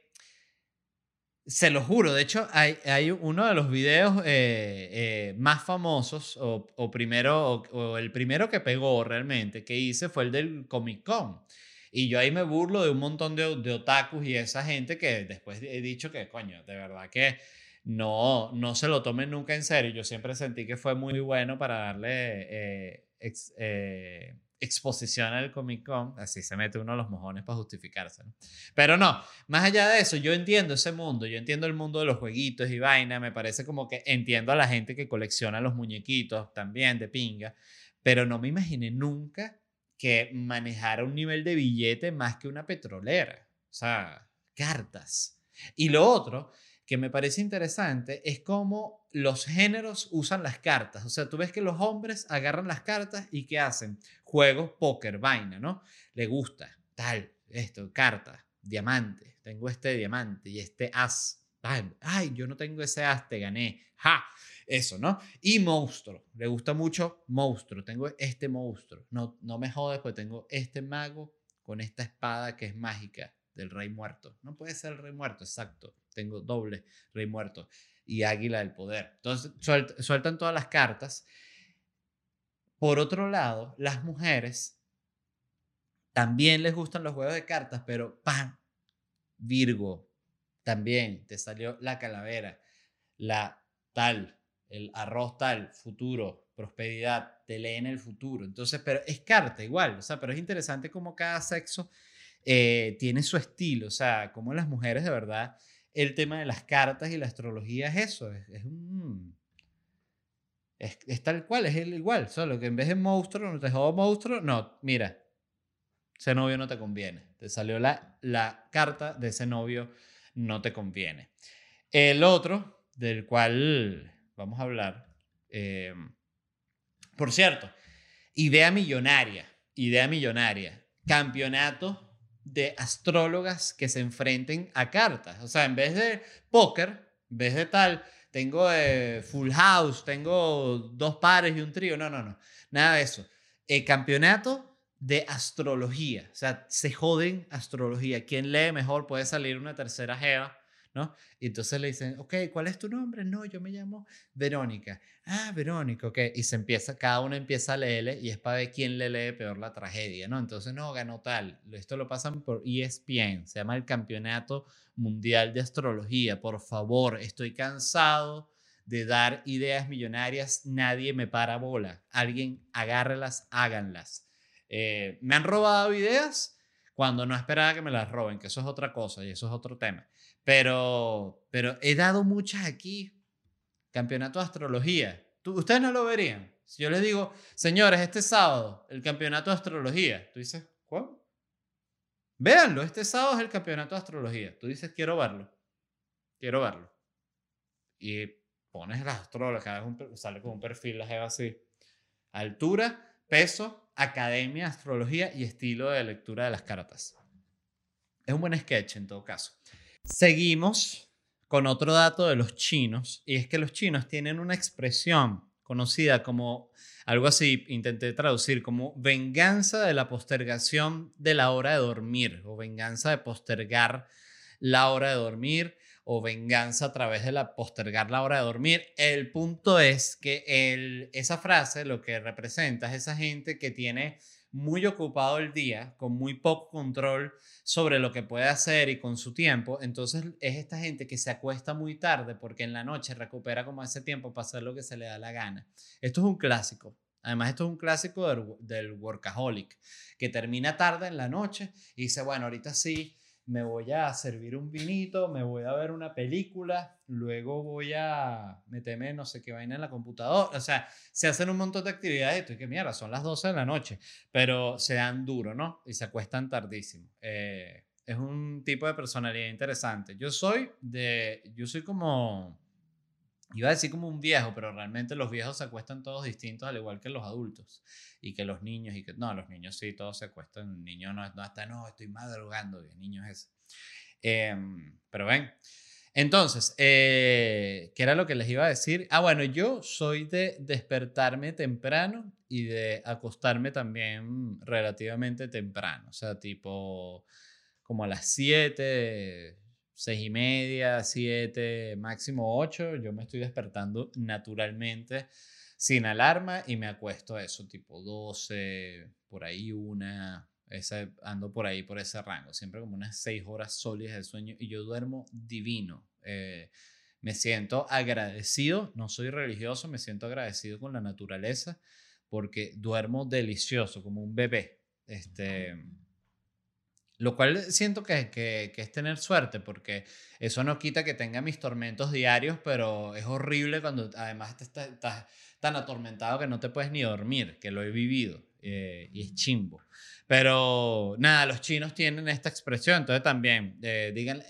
Se lo juro, de hecho hay, hay uno de los videos eh, eh, más famosos, o, o primero, o, el primero que pegó realmente, que hice fue el del Comic Con. Y yo ahí me burlo de un montón de, de otakus y esa gente que después he dicho que, coño, de verdad que no, no se lo tomen nunca en serio. Yo siempre sentí que fue muy bueno para darle eh, exposición al Comic Con, así se mete uno a los mojones para justificarse. Pero no, más allá de eso, yo entiendo ese mundo, yo entiendo el mundo de los jueguitos y vaina, me parece como que entiendo a la gente que colecciona los muñequitos también de pinga, pero no me imaginé nunca que manejara un nivel de billete más que una petrolera, o sea, cartas. Y lo otro que me parece interesante es cómo los géneros usan las cartas. O sea, tú ves que los hombres agarran las cartas y ¿qué hacen? Juegos, póker, vaina, ¿no? Le gusta, tal, esto, carta, diamante. Tengo este diamante y este as. Ay, yo no tengo ese as, te gané. ¡Ja! Eso, ¿no? Y monstruo. Le gusta mucho monstruo. Tengo este monstruo. No, no me jodes porque tengo este mago con esta espada que es mágica del rey muerto. No puede ser el rey muerto, exacto tengo doble rey muerto y águila del poder. Entonces sueltan todas las cartas. Por otro lado, las mujeres también les gustan los juegos de cartas, pero ¡pam! Virgo, también te salió la calavera, la tal, el arroz tal, futuro, prosperidad, te leen el futuro. Entonces, pero es carta igual, o sea, pero es interesante cómo cada sexo eh, tiene su estilo, o sea, cómo las mujeres de verdad el tema de las cartas y la astrología es eso, es, es, tal cual, es el igual, solo que en vez de monstruo, no te jodo monstruo, no, mira, ese novio no te conviene, te salió la, la carta de ese novio, no te conviene. El otro, del cual vamos a hablar, eh, por cierto, idea millonaria, idea millonaria, campeonato de astrólogas que se enfrenten a cartas. O sea, en vez de póker, en vez de tal, tengo eh, full house, tengo dos pares y un trío. No, no, no. Nada de eso. El campeonato de astrología. O sea, se joden astrología. Quien lee mejor puede salir una tercera jeva ¿no? Y entonces le dicen, ok, ¿cuál es tu nombre? No, yo me llamo Verónica. Ah, Verónica, ok. Y se empieza, cada uno empieza a leerle y es para ver quién le lee peor la tragedia, ¿no? Entonces, no, ganó tal. Esto lo pasan por ESPN, se llama el Campeonato Mundial de Astrología. Por favor, estoy cansado de dar ideas millonarias, nadie me para bola. Alguien agárrelas, háganlas. Eh, me han robado ideas cuando no esperaba que me las roben, que eso es otra cosa y eso es otro tema. Pero, pero he dado muchas aquí. Campeonato de astrología. Ustedes no lo verían. Si yo les digo, señores, este sábado, el campeonato de astrología. Tú dices, ¿cuál? Véanlo, este sábado es el campeonato de astrología. Tú dices, quiero verlo. Quiero verlo. Y pones las astrologías, sale con un perfil, las así. Altura, peso, academia, astrología y estilo de lectura de las cartas. Es un buen sketch en todo caso. Seguimos con otro dato de los chinos, y es que los chinos tienen una expresión conocida como algo así, intenté traducir como venganza de la postergación de la hora de dormir, o venganza de postergar la hora de dormir, o venganza a través de la postergar la hora de dormir. El punto es que el, esa frase lo que representa es esa gente que tiene muy ocupado el día, con muy poco control sobre lo que puede hacer y con su tiempo. Entonces es esta gente que se acuesta muy tarde porque en la noche recupera como ese tiempo para hacer lo que se le da la gana. Esto es un clásico. Además, esto es un clásico del, del workaholic, que termina tarde en la noche y dice, bueno, ahorita sí, me voy a servir un vinito, me voy a ver una película, luego voy a meterme no sé qué vaina en la computadora. O sea, se hacen un montón de actividades y que mierda, son las 12 de la noche, pero se dan duro, ¿no? Y se acuestan tardísimo. Eh, es un tipo de personalidad interesante. Yo soy de, yo soy como Iba a decir como un viejo, pero realmente los viejos se acuestan todos distintos, al igual que los adultos y que los niños. y que No, los niños sí, todos se acuestan. Niños no, no hasta no, estoy madrugando, el niño es ese. Em, pero ven. Entonces, eh, ¿qué era lo que les iba a decir? Ah, bueno, yo soy de despertarme temprano y de acostarme también relativamente temprano. O sea, tipo como a las 7, seis y media, siete, máximo ocho, yo me estoy despertando naturalmente sin alarma y me acuesto a eso, tipo 12, por ahí una, esa, ando por ahí, por ese rango, siempre como unas seis horas sólidas de sueño y yo duermo divino. Eh, me siento agradecido, no soy religioso, me siento agradecido con la naturaleza porque duermo delicioso, como un bebé. Este, lo cual siento que, que, es tener suerte, porque eso no quita que tenga mis tormentos diarios, pero es horrible cuando además estás, tan atormentado que no te puedes ni dormir, que lo he vivido eh, y es chimbo. Pero nada, los chinos tienen esta expresión, entonces también, eh, digan,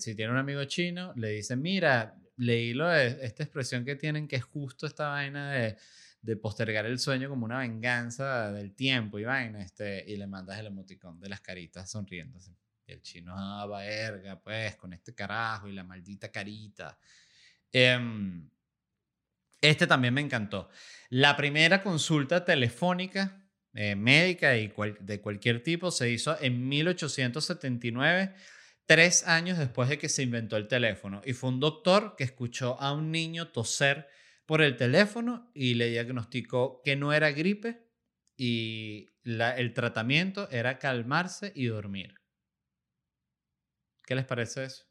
si tiene un amigo chino, le dicen, mira, leí lo de esta expresión que tienen, que es justo esta vaina de, de postergar el sueño como una venganza del tiempo y vaina, este, y le mandas el emoticón de las caritas sonriendo. Y el chino, ah, verga, pues, con este carajo y la maldita carita. Em, este también me encantó. La primera consulta telefónica eh, médica y de cualquier tipo se hizo en 1879, tres años después de que se inventó el teléfono. Y fue un doctor que escuchó a un niño toser por el teléfono y le diagnosticó que no era gripe y el tratamiento era calmarse y dormir. ¿Qué les parece eso?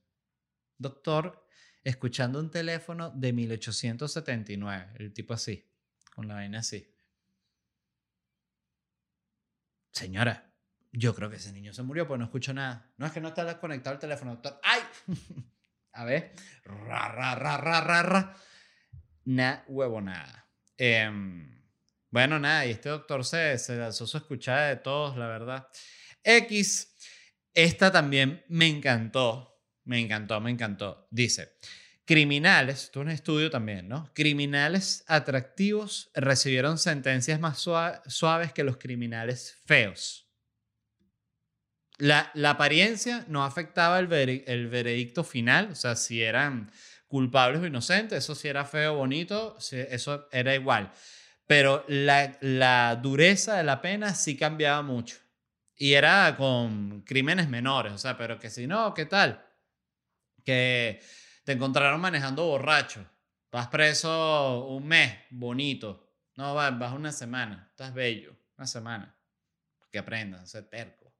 Doctor, escuchando un teléfono de 1879, el tipo así, con la vaina así. Señora, yo creo que ese niño se murió porque no escucho nada. No es que no está conectado al teléfono, doctor. ¡Ay! A ver. Ra, ra, ra, ra, ra, ra. Na huevo nada. Em, bueno, nada, y este doctor se, se alzó su escuchada de todos, la verdad. X, esta también me encantó, me encantó, me encantó. Dice, criminales, esto es un estudio también, ¿no? Criminales atractivos recibieron sentencias más suaves que los criminales feos. La, la apariencia no afectaba el, el veredicto final, o sea, si eran culpables o inocentes, eso sí era feo o bonito, eso era igual. Pero la, la dureza de la pena sí cambiaba mucho. Y era con crímenes menores, o sea, pero que si no, ¿qué tal? Que te encontraron manejando borracho, vas preso un mes, bonito. No, vas, vas una semana, estás bello, una semana. Que aprendas ser terco.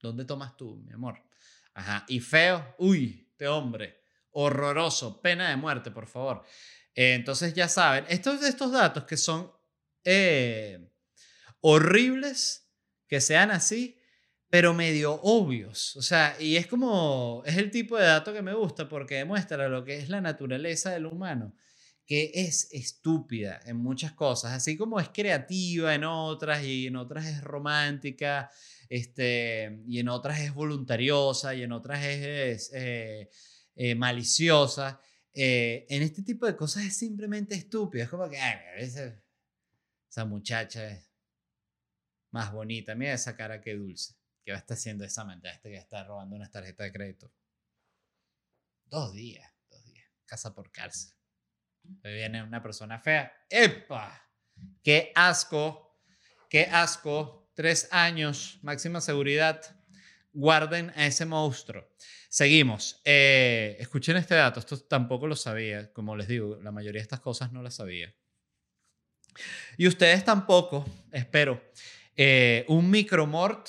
¿Dónde tomas tú, mi amor? Ajá. Y feo, uy, este hombre horroroso, pena de muerte, por favor. Eh, entonces ya saben, estos, estos datos que son eh, horribles, que sean así, pero medio obvios. O sea, y es como, es el tipo de dato que me gusta porque demuestra lo que es la naturaleza del humano, que es estúpida en muchas cosas, así como es creativa en otras y en otras es romántica, este, y en otras es voluntariosa y en otras es... Eh, eh, maliciosa. Eh, en este tipo de cosas es simplemente estúpido. Es como que, ay, esa, muchacha es más bonita. Mira esa cara que dulce. Que va a estar haciendo esa mente este que está robando una tarjeta de crédito. Dos días, dos días. Casa por cárcel. viene una persona fea. ¡Epa! ¡Qué asco! ¡Qué asco! Tres años, máxima seguridad. Guarden a ese monstruo. Seguimos. Eh, escuchen este dato, esto tampoco lo sabía, como les digo, la mayoría de estas cosas no las sabía. Y ustedes tampoco, espero. Eh, un micromort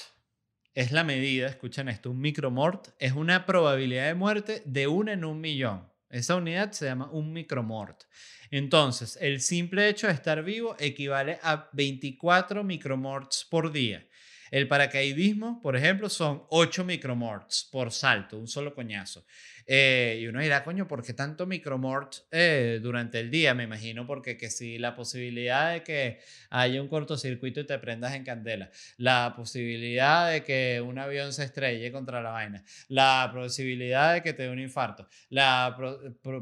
es la medida, escuchen esto, un micromort es una probabilidad de muerte de una en un millón. Esa unidad se llama un micromort. Entonces, el simple hecho de estar vivo equivale a 24 micromorts por día. El paracaidismo, por ejemplo, son 8 micromorts por salto, un solo coñazo. Eh, y uno dirá, coño, ¿por qué tanto micromort eh, durante el día? Me imagino porque que si la posibilidad de que haya un cortocircuito y te prendas en candela, la posibilidad de que un avión se estrelle contra la vaina, la posibilidad de que te dé un infarto, la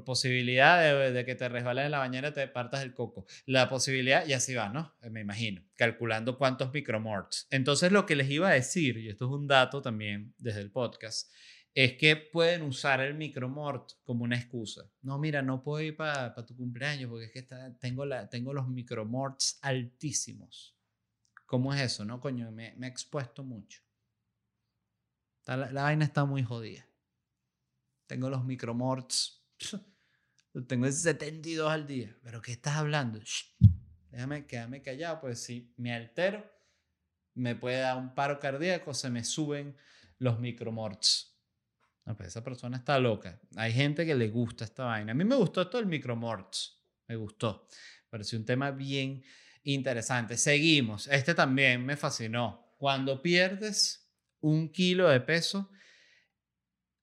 posibilidad de, de, que te resbales en la bañera y te partas el coco, la posibilidad, y así va, ¿no? Me imagino, calculando cuántos micromorts. Entonces lo que les iba a decir, y esto es un dato también desde el podcast, es que pueden usar el micromort como una excusa. No, mira, no puedo ir para tu cumpleaños porque es que tengo, la, tengo los micromorts altísimos. ¿Cómo es eso? No, coño, me, he expuesto mucho. La, la, vaina está muy jodida. tengo los micromorts, tengo 72 al día. ¿Pero qué estás hablando? déjame quedarme callado, pues si me altero, me puede dar un paro cardíaco, se me suben los micromorts. Pues esa persona está loca. Hay gente que le gusta esta vaina. A mí me gustó esto del micromorts. Me gustó. Pareció un tema bien interesante. Seguimos. Este también me fascinó. Cuando pierdes un kilo de peso,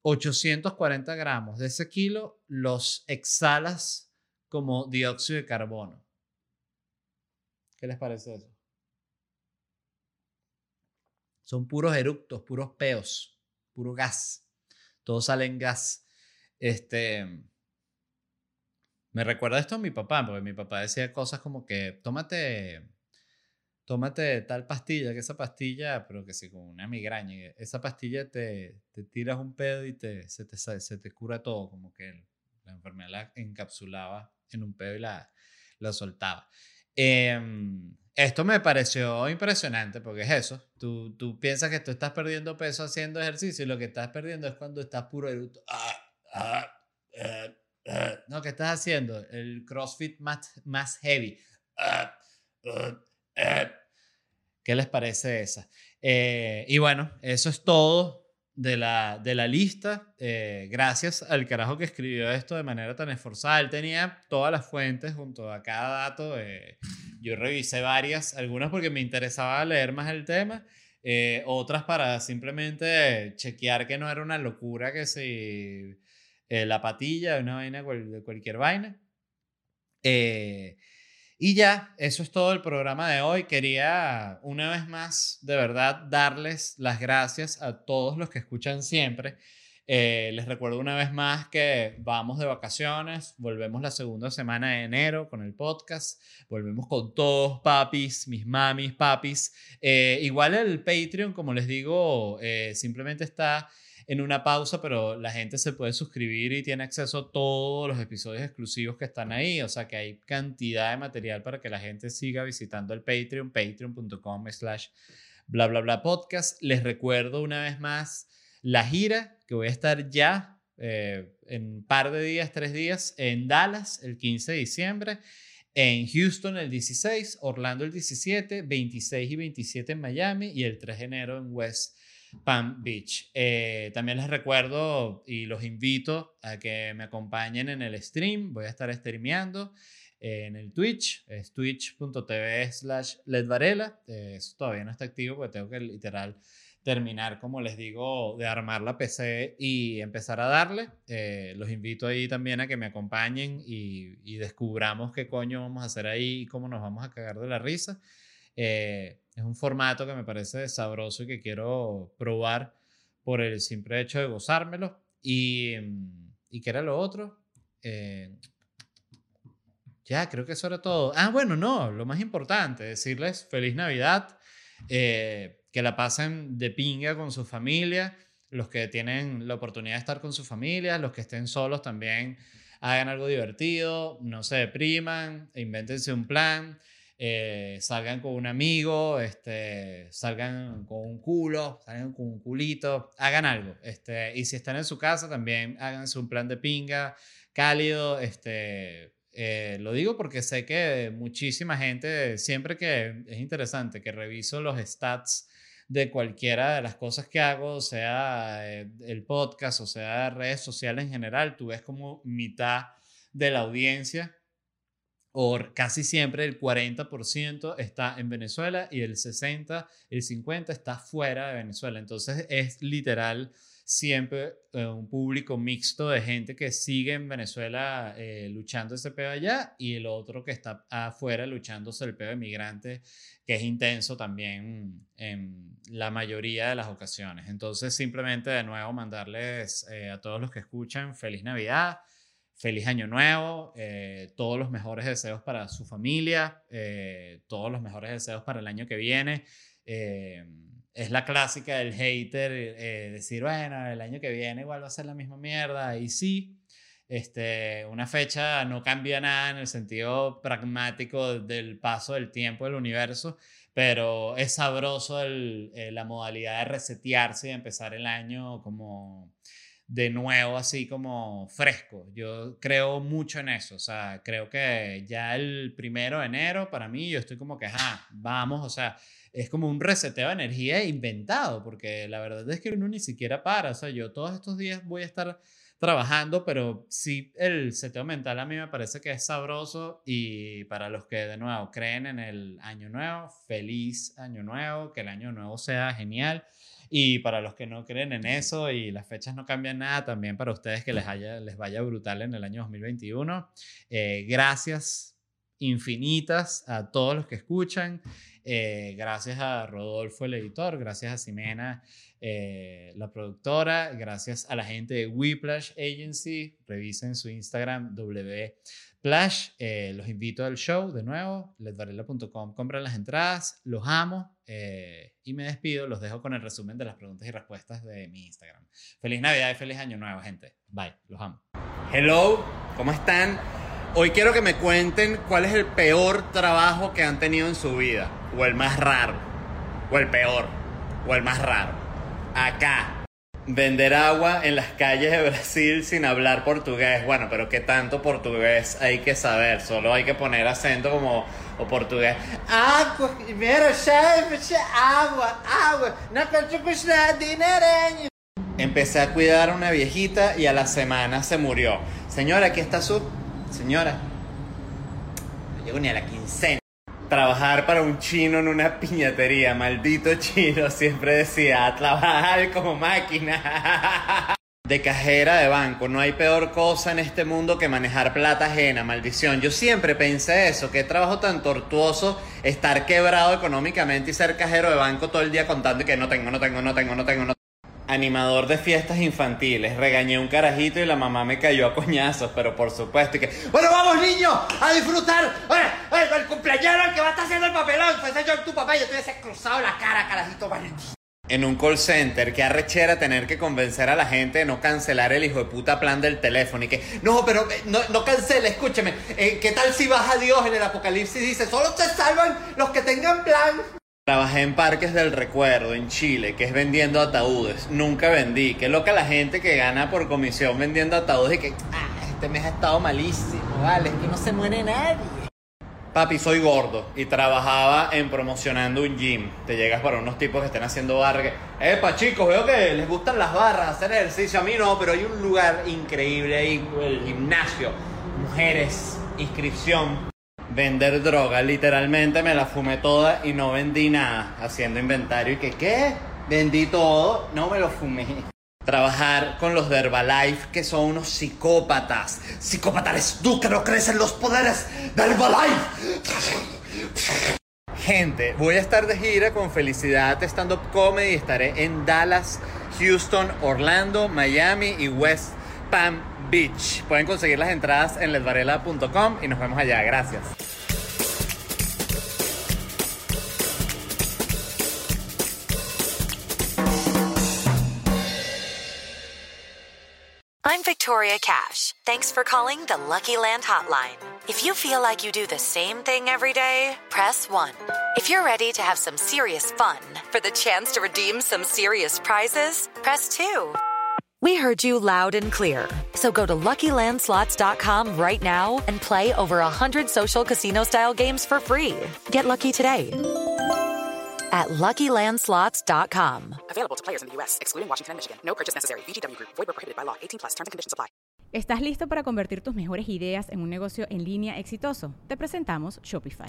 840 gramos de ese kilo los exhalas como dióxido de carbono. ¿Qué les parece eso? Son puros eructos, puros peos, puro gas todo sale gas. Este, me recuerda esto a mi papá, porque mi papá decía cosas como que tómate, tómate tal pastilla, que esa pastilla, pero que sí, con una migraña, esa pastilla te, te tiras un pedo y te, se, te, se te cura todo, como que la enfermedad la encapsulaba en un pedo y la, la soltaba. Eh, esto me pareció impresionante porque es eso. Tú, tú piensas que tú estás perdiendo peso haciendo ejercicio y lo que estás perdiendo es cuando estás puro eructo. Ah, ah, eh, eh. No, ¿qué estás haciendo? El CrossFit más, más heavy. Ah, eh, ¿Qué les parece esa? y bueno, eso es todo de la, de la lista, eh, gracias al carajo que escribió esto de manera tan esforzada. Él tenía todas las fuentes junto a cada dato. Eh, yo revisé varias, algunas porque me interesaba leer más el tema, eh, otras para simplemente chequear que no era una locura que si la patilla, una vaina de cualquier vaina. Y ya, eso es todo el programa de hoy. Quería una vez más, de verdad, darles las gracias a todos los que escuchan siempre. Eh, les recuerdo una vez más que vamos de vacaciones, volvemos la segunda semana de enero con el podcast, volvemos con todos, papis, mis mamis, papis. Eh, igual el Patreon, como les digo, eh, simplemente está en una pausa, pero la gente se puede suscribir y tiene acceso a todos los episodios exclusivos que están ahí. O sea que hay cantidad de material para que la gente siga visitando el Patreon, patreon.com slash bla bla bla podcast. Les recuerdo una vez más la gira que voy a estar ya eh, en un par de días, tres días, en Dallas el 15 de diciembre. En Houston el 16, Orlando el 17, 26 y 27 en Miami y el 3 de enero en West Palm Beach. Eh, también les recuerdo y los invito a que me acompañen en el stream. Voy a estar streameando en el Twitch, es twitch.tv slash ledvarela. Eh, eso todavía no está activo porque tengo que literal terminar, como les digo, de armar la PC y empezar a darle. Eh, los invito ahí también a que me acompañen y, y, descubramos qué coño vamos a hacer ahí y cómo nos vamos a cagar de la risa. Eh, es un formato que me parece sabroso y que quiero probar por el simple hecho de gozármelo. ¿Y, ¿y qué era lo otro? Eh, ya, creo que eso era todo. Ah, bueno, no, lo más importante, decirles feliz Navidad, eh, que la pasen de pinga con su familia, los que tienen la oportunidad de estar con su familia, los que estén solos también hagan algo divertido, no se depriman, invéntense un plan. Eh, salgan con un amigo, este, salgan con un culo, salgan con un culito, hagan algo. Este, y si están en su casa, también háganse un plan de pinga cálido. Este, eh, lo digo porque sé que muchísima gente, siempre que es interesante que reviso los stats de cualquiera de las cosas que hago, sea eh, el podcast o sea redes sociales en general, tú ves como mitad de la audiencia o casi siempre el 40% está en Venezuela y el 60, el 50 está fuera de Venezuela. Entonces es literal siempre eh, un público mixto de gente que sigue en Venezuela eh, luchando ese peo allá y el otro que está afuera luchándose el peo de migrante, que es intenso también en la mayoría de las ocasiones. Entonces simplemente de nuevo mandarles eh, a todos los que escuchan feliz Navidad feliz año nuevo, eh, todos los mejores deseos para su familia, eh, todos los mejores deseos para el año que viene. Eh, es la clásica del hater, decir, bueno, el año que viene igual va a ser la misma mierda. Y sí, este, una fecha no cambia nada en el sentido pragmático del paso del tiempo del universo, pero es sabroso la modalidad de resetearse y empezar el año como de nuevo así como fresco. Yo creo mucho en eso, o sea, creo que ya el primero de enero para mí yo estoy como que, ajá, vamos, o sea, es como un reseteo de energía inventado, porque la verdad es que uno ni siquiera para, o sea, yo todos estos días voy a estar trabajando, pero sí el seteo mental a mí me parece que es sabroso y para los que de nuevo creen en el año nuevo, feliz año nuevo, que el año nuevo sea genial. Y para los que no creen en eso y las fechas no cambian nada, también para ustedes que les, haya, les vaya brutal en el año 2021. Eh, gracias infinitas a todos los que escuchan. Eh, gracias a Rodolfo, el editor. Gracias a Ximena, eh, la productora. Gracias a la gente de Whiplash Agency. Revisen su Instagram, W Eh, los invito al show de nuevo, ledvarela.com, compren las entradas, los amo eh, y me despido, los dejo con el resumen de las preguntas y respuestas de mi Instagram. Feliz Navidad y feliz Año Nuevo, gente. Bye, los amo. Hello, ¿cómo están? Hoy quiero que me cuenten cuál es el peor trabajo que han tenido en su vida, o el más raro, o el peor, o el más raro. Acá, Vender agua en las calles de Brasil sin hablar portugués. Bueno, pero ¿qué tanto portugués hay que saber? Solo hay que poner acento como o portugués. Agua, mira, agua, agua. No dinero. Empecé a cuidar a una viejita y a la semana se murió. Señora, aquí está su... Señora. No llego ni a la quincena. Trabajar para un chino en una piñatería, maldito chino, siempre decía, trabajar como máquina. De cajera de banco, no hay peor cosa en este mundo que manejar plata ajena, maldición. Yo siempre pensé eso, qué trabajo tan tortuoso estar quebrado económicamente y ser cajero de banco todo el día contando que no tengo, no tengo, no tengo, no tengo, no tengo animador de fiestas infantiles. Regañé un carajito y la mamá me cayó a coñazos, pero por supuesto. Que, bueno, vamos niños, a disfrutar. Oye, el cumpleaños que va a estar haciendo el papelón. Pues yo tu papá y yo te hubiese cruzado la cara, carajito en un call center, que arrechera tener que convencer a la gente de no cancelar el hijo de puta plan del teléfono y que, no, pero eh, no, no cancele, escúcheme, eh, ¿qué tal si baja Dios en el apocalipsis y dice, solo se salvan los que tengan plan? Trabajé en Parques del Recuerdo, en Chile, que es vendiendo ataúdes. Nunca vendí. Qué loca la gente que gana por comisión vendiendo ataúdes y que, ah, este mes ha estado malísimo, vale, es que no se muere nadie. Papi, soy gordo y trabajaba en promocionando un gym. Te llegas para unos tipos que estén haciendo barra. Epa, chicos, veo que les gustan las barras, hacer ejercicio. A mí no, pero hay un lugar increíble ahí, el gimnasio. Mujeres, inscripción vender droga. Literalmente me la fumé toda y no vendí nada haciendo inventario. ¿Y que qué? Vendí todo, no me lo fumé. Trabajar con los de Herbalife que son unos psicópatas. Psicópatas tú que no crees en los poderes de Herbalife. Gente, voy a estar de gira con Felicidad Stand Up Comedy. Estaré en Dallas, Houston, Orlando, Miami y West Palm Beach. Pueden conseguir las entradas en ledvarela.com y nos vemos allá. Gracias. I'm Victoria Cash. Thanks for calling the Lucky Land Hotline. If you feel like you do the same thing every day, press 1. If you're ready to have some serious fun for the chance to redeem some serious prizes, press 2. We heard you loud and clear. So go to LuckyLandSlots.com right now and play over 100 social casino-style games for free. Get lucky today at LuckyLandSlots.com. Available to players in the U.S., excluding Washington and Michigan. No purchase necessary. VGW Group. Void where prohibited by law. 18 plus. Terms and conditions apply. ¿Estás listo para convertir tus mejores ideas en un negocio en línea exitoso? Te presentamos Shopify.